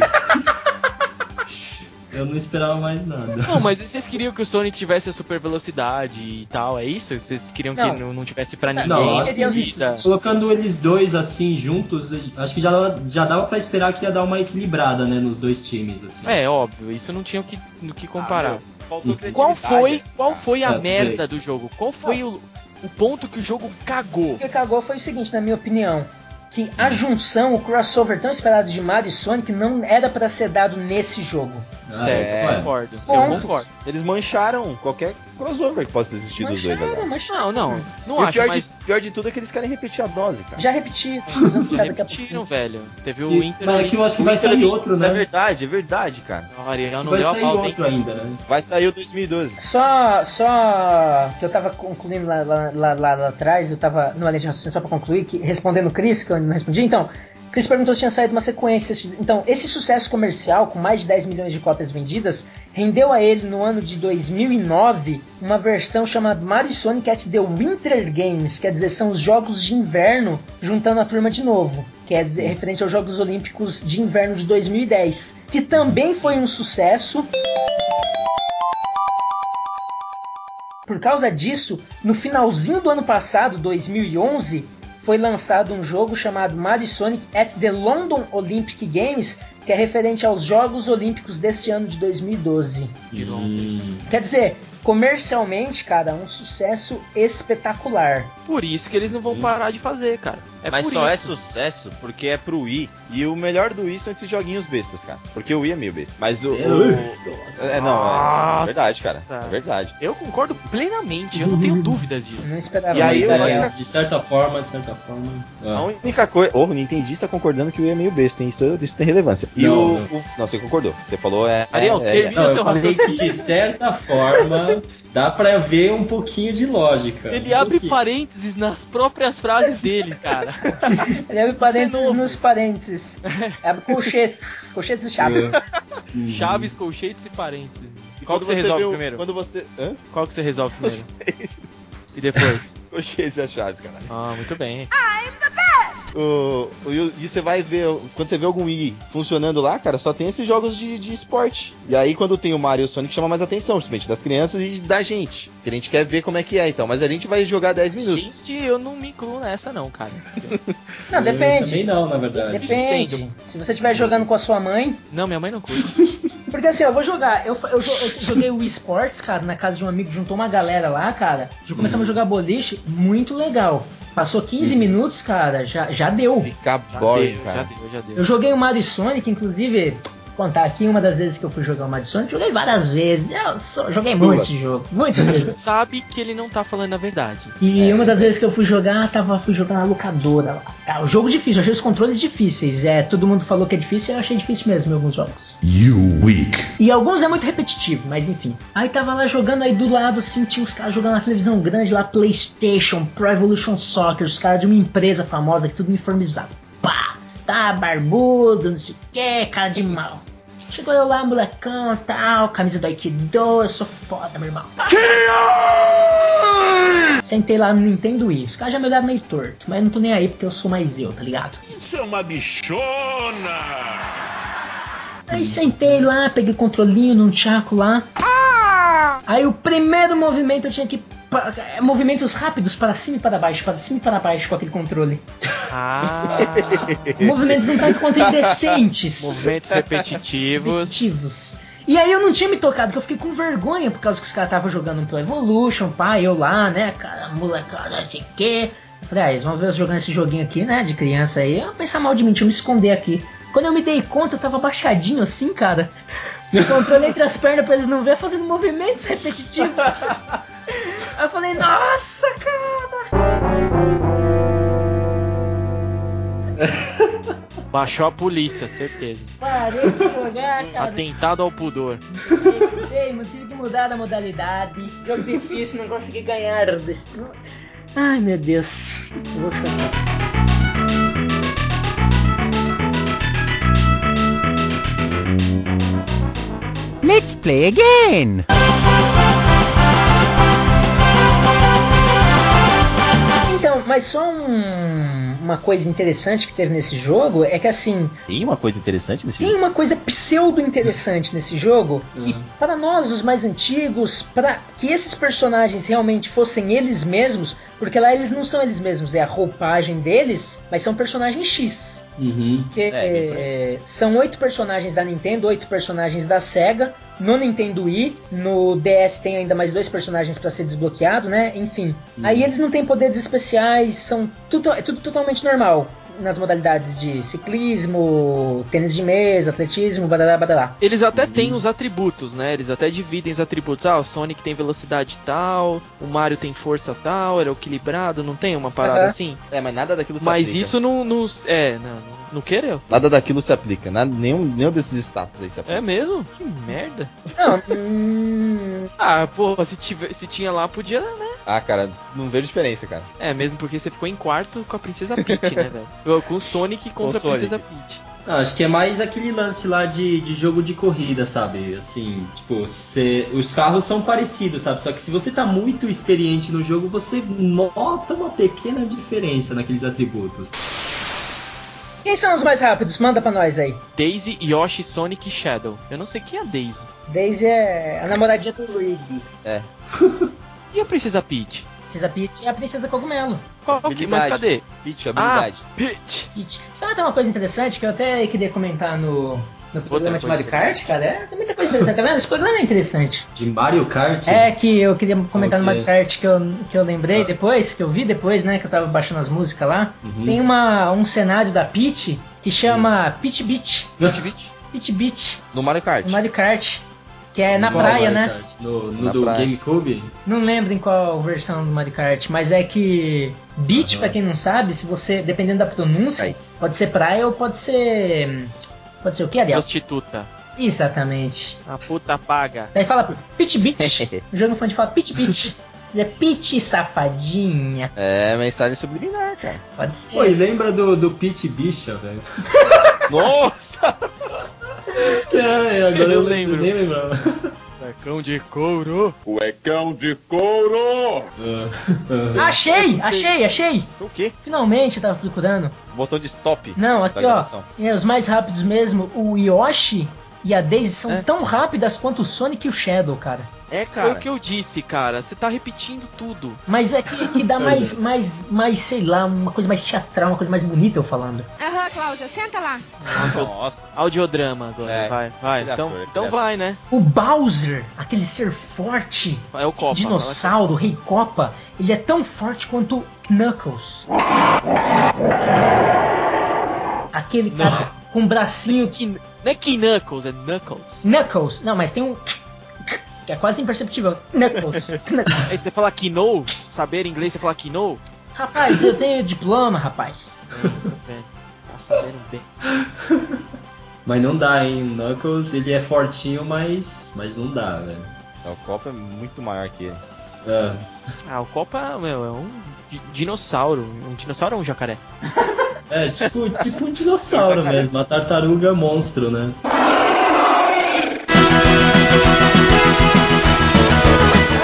S6: Eu não esperava mais nada.
S3: Não, mas vocês queriam que o Sonic tivesse a super velocidade e tal, é isso? Vocês queriam
S1: Não.
S3: que não, não tivesse pra ninguém?
S6: Não, acho que colocando eles dois assim juntos, acho que já, já dava pra esperar que ia dar uma equilibrada, né, nos dois times, assim.
S3: É, óbvio, isso não tinha o que, no que comparar.
S2: Ah, faltou
S3: qual foi, qual foi a
S6: É,
S3: merda do jogo? Qual foi o, o ponto que o jogo cagou?
S1: O que cagou foi o seguinte, na minha opinião. Que a junção, o crossover tão esperado de Mario e Sonic não era pra ser dado nesse jogo.
S6: Ah,
S3: certo,
S6: isso é.
S3: concordo. Eu concordo.
S2: Eles mancharam qualquer crossover que possa existir dos dois
S1: Mancharam,
S2: agora.
S1: mancharam.
S3: Não, não, não
S2: e
S3: acho,
S2: pior,
S3: mas
S2: de, pior de tudo é que eles querem repetir a dose, cara.
S1: Já repeti, usando esse
S3: já repetiram, velho. Teve o
S6: E-
S3: Inter
S6: mas aqui eu acho que vai
S2: Inter-
S6: sair outro,
S2: Isso
S6: né?
S2: é verdade, é verdade, cara.
S3: O Ariel não
S6: Vai
S3: deu a
S6: sair outro ainda, né?
S2: Vai sair o 2012.
S1: Só, só que eu tava concluindo lá, lá, lá, lá- lá atrás, eu tava no Além de Raciocínio só pra concluir, que, respondendo o Chris, que eu não respondi. Então, Chris perguntou se tinha saído uma sequência. Então, esse sucesso comercial, com mais de 10 milhões de cópias vendidas, rendeu a ele, no ano de 2009, uma versão chamada Mario Sonic at the Winter Games, quer dizer, são os jogos de inverno juntando a turma de novo. Quer dizer, referente aos Jogos Olímpicos de Inverno de 2010, que também foi um sucesso. Por causa disso, no finalzinho do ano passado, 2011, foi lançado um jogo chamado Mario Sonic at the London Olympic Games, que é referente aos Jogos Olímpicos desse ano de 2012.
S3: De Londres.
S1: Quer dizer, comercialmente, cara, um sucesso espetacular.
S3: Por isso que eles não vão parar de fazer, cara. É
S2: Mas
S3: por
S2: só é
S3: isso.
S2: sucesso porque é pro Wii. E o melhor do Wii são esses joguinhos bestas, cara. Porque o Wii é meio besta. Mas o. O-
S6: Deus.
S2: É, não, é, é verdade, cara. É verdade.
S3: Eu concordo plenamente, eu não tenho dúvidas disso.
S1: Não esperava
S2: E aí, eu- eu-
S6: De certa forma, de certa forma.
S2: A
S6: Ah.
S2: única coisa. Oh, o Nintendista concordando que o Wii é meio besta, hein? Isso, isso tem relevância. E
S6: Não,
S2: o,
S6: não.
S2: o- Não, você concordou. Você falou é.
S3: Ariel,
S2: é, é,
S6: Não,
S3: o
S6: eu
S3: seu raciocínio.
S6: de certa forma dá pra ver um pouquinho de lógica.
S3: Ele
S6: Um
S3: abre
S6: pouquinho.
S3: parênteses nas próprias frases dele, cara.
S1: Ele abre parênteses nos parênteses. Abre colchetes. Colchetes e chaves.
S6: Uhum.
S3: Chaves, colchetes e parênteses.
S2: E
S3: Qual que você resolve
S2: o-
S3: primeiro?
S2: Quando você. Hã?
S3: Qual que você resolve primeiro? E depois?
S2: Cocheiros e as chaves, cara.
S3: Ah, muito bem.
S2: O, o- e você vai ver, quando você vê algum Wii funcionando lá, cara, só tem esses jogos de, de esporte. E aí, quando tem o Mario e o Sonic, chama mais atenção, principalmente das crianças e da gente. Que a gente quer ver como é que é, então. Mas a gente vai jogar 10 minutos.
S3: Gente, eu não me incluo nessa não, cara.
S1: Não,
S6: Eu
S1: depende.
S6: Também não, na verdade.
S1: Depende. Se você estiver jogando com a sua mãe.
S3: Não, minha mãe não curte.
S1: Porque assim, eu vou jogar. Eu, eu, eu joguei o eSports, cara, na casa de um amigo, juntou uma galera lá, cara. Já começamos a jogar boliche, muito legal. Passou 15 minutos, cara, já, já deu.
S2: Fica
S3: Já
S2: boring,
S3: deu,
S2: cara.
S3: já deu, já deu.
S1: Eu joguei o Mario e Sonic, inclusive, contar aqui uma das vezes que eu fui jogar o Mario Sonic, joguei várias vezes. Eu só- joguei muito esse jogo, muitas vezes.
S3: Sabe que ele não tá falando a verdade.
S1: E uma das vezes que eu fui jogar, tava, fui jogar na locadora lá. Ah, o jogo difícil, eu achei os controles difíceis. É, todo mundo falou que é difícil, eu achei difícil mesmo em alguns jogos.
S5: You weak.
S1: E alguns é muito repetitivo, mas enfim. Aí tava lá jogando aí do lado, assim, tinha os caras jogando na televisão grande lá, Playstation, Pro Evolution Soccer, os caras de uma empresa famosa que tudo uniformizado. Pá! Tá, barbudo, não sei o que, cara de mal. Chegou eu lá, molecão, tal, camisa do Aikido, eu sou foda, meu irmão. Sentei lá no Nintendo Wii. Os caras já me olharam meio torto, mas não tô nem aí porque eu sou mais eu, tá ligado?
S5: Isso é uma bichona!
S1: Aí sentei lá, peguei o controlinho num tchaco lá. Aí o primeiro movimento eu tinha que. é, Movimentos rápidos para cima e para baixo, para cima e para baixo com aquele controle.
S3: Ah,
S1: Movimentos um tanto quanto indecentes.
S3: movimentos repetitivos.
S1: repetitivos. E aí eu não tinha me tocado, que eu fiquei com vergonha por causa que os caras estavam jogando um Pro Evolution, pá, eu lá, né, cara, molecada, não sei o quê. Eu falei, ah, eles vão ver eu jogando esse joguinho aqui, né, de criança aí, eu pensar mal de mim, deixa eu me esconder aqui. Quando eu me dei conta, eu tava baixadinho assim, cara. Controle entre as pernas pra eles não verem, fazendo movimentos repetitivos. Aí eu falei, nossa, cara.
S3: Baixou a polícia, certeza.
S1: Parei de jogar, cara.
S3: Atentado ao pudor.
S1: Ei, mas tive que mudar a modalidade. Jogo difícil, não consegui ganhar. Ai, meu Deus. Eu vou chorar.
S9: Let's play again.
S1: Então, mas só um- uma coisa interessante que teve nesse jogo é que assim,
S2: Tem uma coisa interessante nesse
S1: tem
S2: jogo.
S1: uma coisa pseudo interessante nesse jogo e
S6: Uhum.
S1: para nós os mais antigos, para que esses personagens realmente fossem eles mesmos, porque lá eles não são eles mesmos, é a roupagem deles, mas são personagens X.
S6: Uhum.
S1: Que,
S2: É,
S1: é, são oito personagens da Nintendo, oito personagens da Sega. No Nintendo Wii, no DS tem ainda mais dois personagens para ser desbloqueado, né? Enfim. Aí eles não têm poderes especiais, são tudo, é tudo totalmente normal. Nas modalidades de ciclismo, tênis de mesa, atletismo, badalá, badalá.
S3: Eles até têm os atributos, né? Eles até dividem os atributos. Ah, o Sonic tem velocidade tal, o Mario tem força tal, era equilibrado, não tem uma parada
S1: Aham.
S3: assim?
S2: É, mas nada daquilo se
S3: Mas
S2: aplica.
S3: isso não. não é, não, não, não quereu.
S2: Nada daquilo se aplica. Nada, nenhum, nenhum desses status aí se aplica.
S3: É mesmo? Que merda.
S1: Não, hum,
S3: Ah, porra, se, tiver, se tinha lá, podia, né?
S2: Ah, cara, não vejo diferença, cara.
S3: É, mesmo porque você ficou em quarto com a Princesa Peach, né, velho? Com o Sonic contra
S2: Com
S3: a Princesa Peach.
S6: Não, acho que é mais aquele lance lá de, de jogo de corrida, sabe? Assim, tipo, você, os carros são parecidos, sabe? Só que se você tá muito experiente no jogo, você nota uma pequena diferença naqueles atributos.
S1: Quem são os mais rápidos? Manda pra nós aí.
S3: Daisy, Yoshi, Sonic e Shadow. Eu não sei quem é Daisy.
S1: Daisy é a namoradinha do Luigi.
S3: E a Princesa Peach?
S1: Princesa Peach é a princesa cogumelo.
S3: Qual que, mas
S2: Habilidade.
S3: cadê?
S2: Peach, habilidade.
S3: Peach.
S1: Peach. Sabe até uma coisa interessante que eu até queria comentar no, no programa de Mario Kart, cara? É, tem muita coisa interessante, tá vendo? Esse programa é interessante.
S6: De Mario Kart?
S1: É que eu queria comentar no
S6: Ok.
S1: Mario Kart que eu, que eu lembrei depois, que eu vi depois, né, que eu tava baixando as músicas lá.
S6: Uhum.
S1: Tem uma, um cenário da Peach que chama Peach Beach.
S2: Peach Beach.
S1: Peach Beach,
S2: No Mario Kart.
S1: no Mario Kart. Que é na
S6: Qual
S1: praia,
S6: Mario
S1: né?
S6: Kart? No, no
S2: Na
S6: do
S2: praia.
S6: GameCube?
S1: Não lembro em qual versão do Mario Kart, mas é que beach,
S6: Aham.
S1: pra quem não sabe, se você, dependendo da pronúncia,
S2: Aí.
S1: pode ser praia ou pode ser. Pode ser o que, Ariel?
S3: Prostituta.
S1: Exatamente.
S3: A puta paga.
S1: Daí fala Pitch Beach. o jogo fã de fala Beach. Quer dizer, Pitch safadinha.
S2: É, mensagem subliminar, cara.
S1: Pode ser.
S6: Pô, e lembra do, do Pete Bicha, velho?
S2: Nossa!
S6: É, agora
S3: Eu
S6: eu,
S3: lembro.
S6: lembro. nem lembrava.
S3: Tacão de couro.
S5: Cuecão de couro!
S6: Ah,
S1: Achei, achei, achei.
S2: O quê?
S1: Finalmente eu tava procurando.
S2: Botão de stop.
S1: Não, aqui ó. É, os mais rápidos mesmo. O Yoshi e a Daisy são
S2: É.
S1: tão rápidas quanto o Sonic e o Shadow, cara.
S2: É,
S3: Foi
S2: cara.
S3: o que eu disse, cara. Você tá repetindo tudo.
S1: Mas é que, que dá mais, mais, mais, sei lá, uma coisa mais teatral, uma coisa mais bonita eu falando.
S10: Aham, Cláudia, senta lá.
S2: Nossa.
S3: Audiodrama agora.
S2: É,
S3: vai, vai.
S2: aquele
S3: Então,
S2: ator,
S3: então
S2: ator.
S3: vai, né?
S1: O Bowser, aquele ser forte,
S3: É o Copa.
S1: dinossauro, o rei Copa, ele é tão forte quanto Knuckles. Aquele cara com um bracinho que.
S3: Não é que Knuckles, é Knuckles.
S1: Knuckles, não, mas tem um. que é quase imperceptível. Knuckles.
S3: Aí você fala Kino, saber inglês, você fala Kino.
S1: Rapaz, eu tenho diploma, rapaz.
S3: Tá sabendo bem.
S6: Mas não dá, hein? O Knuckles, ele é fortinho, mas, mas não dá, velho.
S2: O copo é muito maior que ele.
S6: É.
S3: Ah, o Copa, meu, é um di- dinossauro. Um dinossauro ou um jacaré?
S6: É, tipo, tipo um dinossauro mesmo, uma tartaruga monstro, né?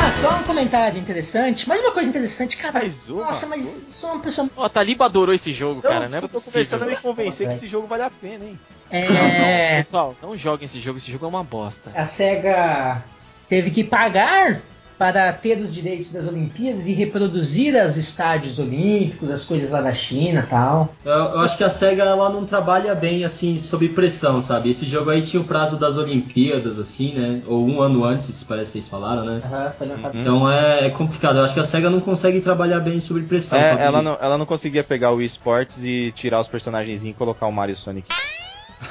S1: Ah, só um comentário interessante. Mais uma coisa interessante, cara.
S2: Mais uma
S1: Nossa, mas sou uma pessoa.
S3: Ó, a Taliba adorou esse jogo, cara, né?
S2: eu tô começando a me convencer que esse jogo vale a pena, hein?
S1: É.
S3: Pessoal, não joguem esse jogo, esse jogo é uma bosta.
S1: a SEGA teve que pagar para ter os direitos das Olimpíadas e reproduzir os estádios olímpicos, as coisas lá da China e tal.
S6: Eu, eu acho que a SEGA ela não trabalha bem assim sob pressão, sabe? Esse jogo aí tinha o prazo das Olimpíadas, assim, né? Ou um ano antes, parece que vocês falaram, né?
S1: Aham, foi lançado.
S6: Então é, é complicado. Eu acho que a SEGA não consegue trabalhar bem sob pressão.
S2: É,
S6: sabe?
S2: ela não, ela não conseguia pegar o eSports e tirar os personagens e colocar o Mario e o Sonic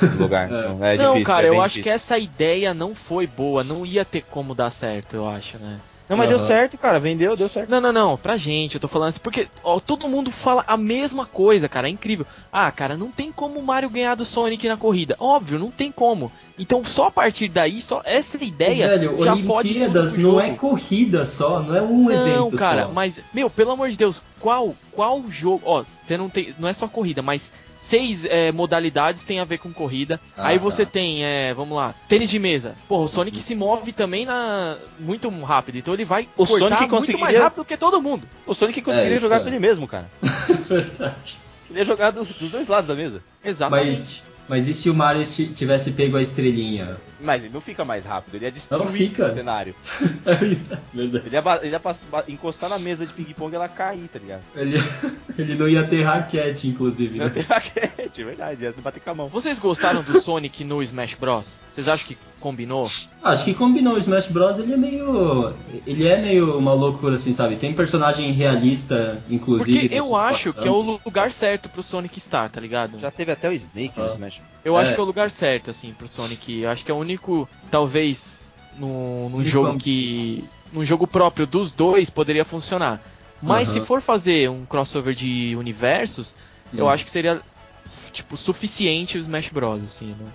S2: no lugar.
S6: É.
S2: Não, é
S3: não,
S2: difícil,
S3: cara,
S2: é
S3: eu
S2: bem
S3: acho que
S2: difícil.
S3: essa ideia não foi boa, não ia ter como dar certo, eu acho, né?
S2: Não, mas deu
S6: Aham.
S2: certo, cara. Vendeu, deu certo.
S3: Não, não, não, pra gente, eu tô falando assim, porque ó, todo mundo fala a mesma coisa, cara, é incrível. Ah, cara, não tem como o Mario ganhar do Sonic na corrida. Óbvio, não tem como. Então só a partir daí, só essa ideia
S6: Velho,
S3: já pode
S6: Olimpíadas
S3: tudo
S6: não é corrida só, não é um
S3: Não,
S6: evento
S3: cara,
S6: só.
S3: mas meu, pelo amor de Deus, qual qual jogo? Ó, você não tem, não é só corrida, mas seis é, modalidades tem a ver com corrida.
S6: Ah,
S3: Aí
S6: tá.
S3: você tem, é, vamos lá, tênis de mesa. Porra, o Sonic se move também na muito rápido, então ele vai
S2: O
S3: cortar
S2: Sonic
S3: muito mais
S2: conseguiria-
S3: rápido que todo mundo.
S2: O Sonic conseguiria
S6: É,
S2: jogar
S6: é.
S2: com ele mesmo, cara.
S6: Verdade.
S2: Ele ia jogar dos, dos dois lados da mesa.
S3: Exatamente.
S6: Mas, mas e se o Mario ti- tivesse pego a estrelinha?
S2: Mas ele não fica mais rápido, ele ia destruir o cenário.
S6: Verdade.
S2: Ele ia, ele ia encostar na mesa de ping-pong e ela cair, tá ligado?
S6: Ele, ele não ia ter raquete, inclusive.
S2: Não
S6: Né?
S2: tem raquete, é verdade, ia bater com a mão.
S3: Vocês gostaram do Sonic no Smash Bros? Vocês acham que combinou?
S6: Acho que combinou o Smash Bros. Ele é meio. Ele é meio uma loucura, assim, sabe? Tem personagem realista, inclusive.
S3: Porque eu acho que é o lugar certo pro Sonic estar, tá ligado?
S2: Já teve até o Snake no
S6: Ah.
S2: Smash.
S3: Eu acho
S6: É.
S3: que é o lugar certo, assim, pro Sonic. Eu acho que é o único, talvez, no, num jogo que. num jogo próprio dos dois poderia funcionar. Mas
S6: Aham.
S3: se for fazer um crossover de universos, eu
S6: Hum.
S3: acho que seria, tipo, suficiente o Smash Bros, assim, né?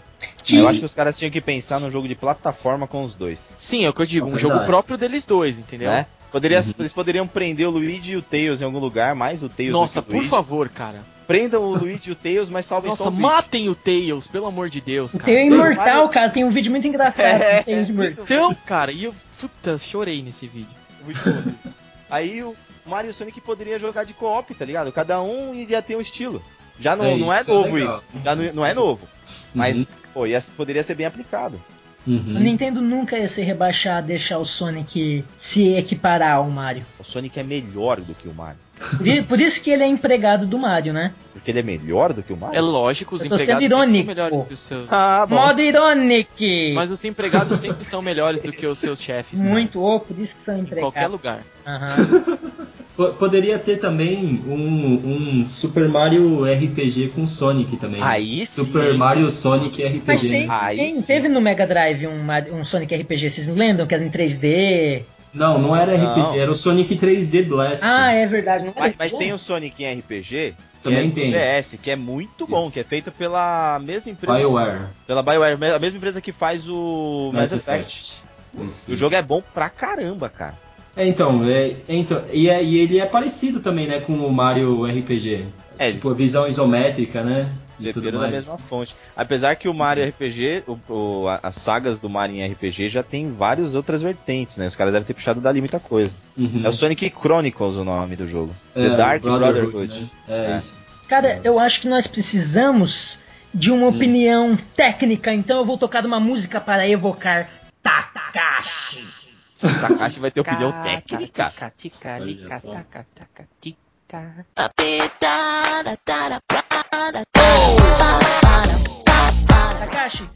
S2: Eu acho que os caras tinham que pensar num jogo de plataforma com os dois.
S3: Sim, é o que eu digo,
S6: É
S3: um jogo próprio deles dois, entendeu?
S2: Né? Poderia,
S6: Uhum.
S2: Eles poderiam prender o Luigi e o Tails em algum lugar, mais o Tails
S3: Nossa,
S2: do que o
S3: por
S2: Luigi.
S3: favor, cara.
S2: Prendam o Luigi e o Tails, mas salvem
S3: Nossa,
S2: só o Luigi.
S3: matem o Tails, pelo amor de Deus,
S1: O
S3: cara.
S1: Tail
S2: Mario-
S1: Imortal, cara, tem um vídeo muito engraçado
S2: É,
S1: do Tails Imortal.
S3: Então, cara, e eu, puta, chorei nesse vídeo.
S2: Muito bom. Aí o Mario e o Sonic poderia jogar de co-op, tá ligado? Cada um iria ter um estilo. Já não
S6: É,
S2: é, não é
S6: isso é
S2: novo
S6: legal.
S2: isso. Já não, não é novo. Mas,
S6: Uhum.
S2: pô, ia, poderia ser bem aplicado.
S6: Uhum.
S1: A Nintendo nunca ia se rebaixar, deixar o Sonic se equiparar ao Mario.
S2: O Sonic é melhor do que o Mario.
S1: Por isso que ele é empregado do Mario, né?
S2: Porque ele é melhor do que o Mario?
S3: É lógico, os
S1: Eu tô
S3: empregados
S1: sendo
S3: sempre são
S1: irônico.
S3: melhores que os seus.
S2: Ah, bom.
S1: Modo Ironic!
S3: Mas os empregados sempre são melhores do que os seus chefes. né?
S1: Muito, oh, por isso que são
S3: Em
S1: empregados.
S3: qualquer lugar.
S1: Aham.
S6: Po- Poderia ter também um, um Super Mario RPG com Sonic também.
S2: Aí sim.
S6: Super Mario Sonic RPG.
S1: Mas tem,
S6: né?
S2: Aí
S1: tem- teve no Mega Drive um, um Sonic RPG, vocês não lembram? Que era em 3D.
S6: Não, não era RPG,
S2: Não.
S6: era o Sonic 3D Blast.
S1: Ah, é verdade.
S2: Mas, mas tem o Sonic em RPG, que
S6: Também
S2: é
S6: tem.
S2: DS, que é muito bom,
S6: Isso.
S2: que é feito pela mesma empresa.
S6: BioWare.
S2: Pela BioWare, a mesma empresa que faz o Mass, Effect.
S6: Isso,
S2: O
S6: isso.
S2: jogo é bom pra caramba, cara.
S6: É, então, é, é, então e, é- e ele é parecido também, né, com o Mario RPG.
S2: É,
S6: tipo, visão isométrica, né? E tudo
S2: beberam da
S6: mais.
S2: mesma fonte. Apesar que o Mario RPG, o- o- a- as sagas do Mario em RPG já tem várias outras vertentes, né? Os caras devem ter puxado dali muita coisa.
S6: Uhum.
S2: É o Sonic Chronicles o nome do jogo.
S6: É,
S2: The Dark
S6: Brotherhood,
S2: Brotherhood.
S6: né? É,
S2: É.
S6: isso.
S1: Cara, eu acho que nós precisamos de uma opinião técnica, então eu vou tocar uma música para evocar Takashi.
S2: O Takashi vai ter opinião técnica.
S6: Olha só.
S1: Takashi,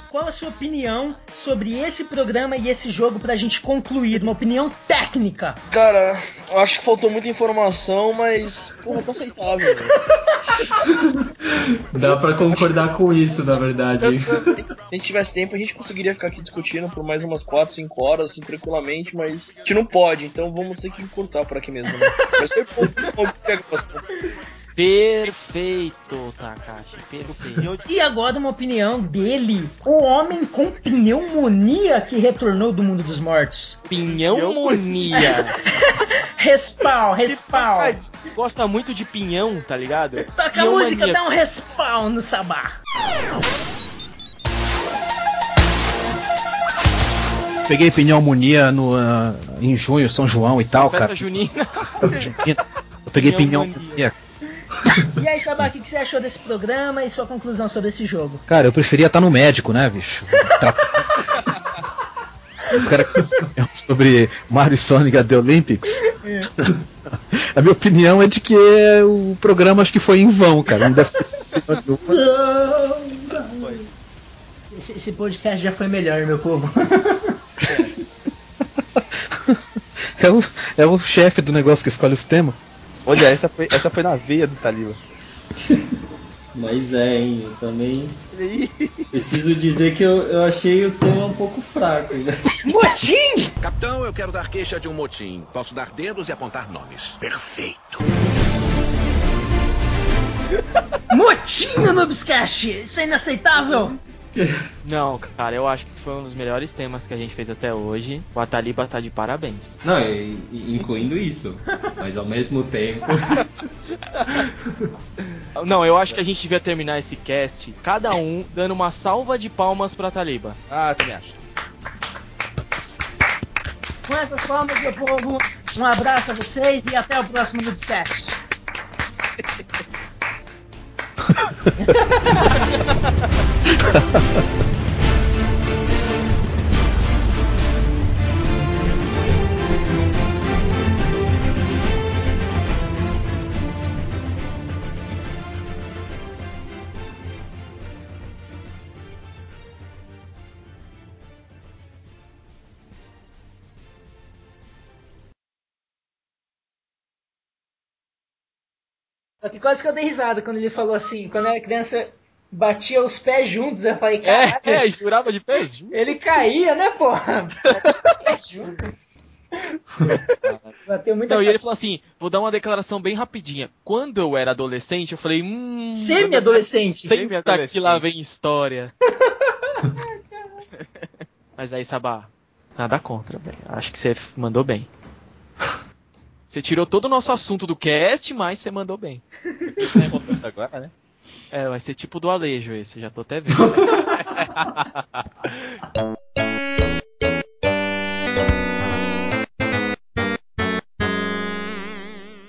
S1: qual a sua opinião sobre esse programa e esse jogo pra gente concluir? Uma opinião técnica.
S11: Cara, eu acho que faltou muita informação, mas, porra, tá aceitável.
S6: Dá pra concordar com isso, na verdade.
S11: Se a gente tivesse tempo, a gente conseguiria ficar aqui discutindo por mais umas 4, 5 horas, assim, tranquilamente, mas a gente não pode, então vamos ter que encurtar por aqui mesmo, né? Mas foi bom,
S3: Perfeito, Takashi, perfeito.
S1: E agora uma opinião dele, o homem com pneumonia que retornou do mundo dos mortos.
S3: Pinhãomonia.
S1: Respawn, respawn.
S3: Gosta muito de pinhão, tá ligado?
S1: Toca a música, dá um respawn no sabá.
S4: Peguei pneumonia no, ah, em junho, São João e tal,
S3: Festa
S4: cara.
S3: junina.
S4: Eu peguei
S3: Pneumonia.
S4: pneumonia.
S1: E aí, Sabá, o que que você achou desse programa e sua conclusão sobre esse jogo?
S4: Cara, eu preferia estar no médico, né, bicho? Os caras que sobre Mario e Sonic at the Olympics. A minha opinião é de que o programa acho que foi em vão, cara. Não deve
S1: Esse, esse podcast já foi melhor, meu povo.
S4: É o, é o chefe do negócio que escolhe os temas.
S2: Olha, essa foi, essa foi na veia do Talila.
S6: Mas é, hein, eu também preciso dizer que eu, eu achei o tema um pouco fraco. Né?
S1: Motim!
S12: Capitão, eu quero dar queixa de um motim. Posso dar dedos e apontar nomes. Perfeito.
S1: Motim! Patinho Noobscast! Isso é inaceitável!
S3: Não, cara, eu acho que foi um dos melhores temas que a gente fez até hoje. O Ataliba tá de parabéns.
S6: Não, e- e- incluindo isso. Mas ao mesmo tempo.
S3: Não, eu acho que a gente devia terminar esse cast, cada um dando uma salva de palmas pra Taliba.
S2: Ah, também acho.
S1: Com essas palmas, meu povo, um abraço a vocês e até o próximo Noobscast. Só que quase que eu dei risada quando ele falou assim, quando eu era criança, batia os pés juntos, eu falei, caralho,
S3: É, é, jurava de pés juntos.
S1: ele caía, né, porra? Batia os pés juntos. Bateu muita
S3: Não, e ele falou assim: vou dar uma declaração bem rapidinha. Quando eu era adolescente, eu falei, hum.
S1: Semi-adolescente.
S3: Senta que lá vem história. Mas aí, Sabá, nada contra, velho. Acho que você mandou bem. Você tirou todo o nosso assunto do cast, mas você mandou bem.
S2: Você tá enrolando agora, né?
S3: É, vai ser tipo do Alejo esse, já tô até vendo.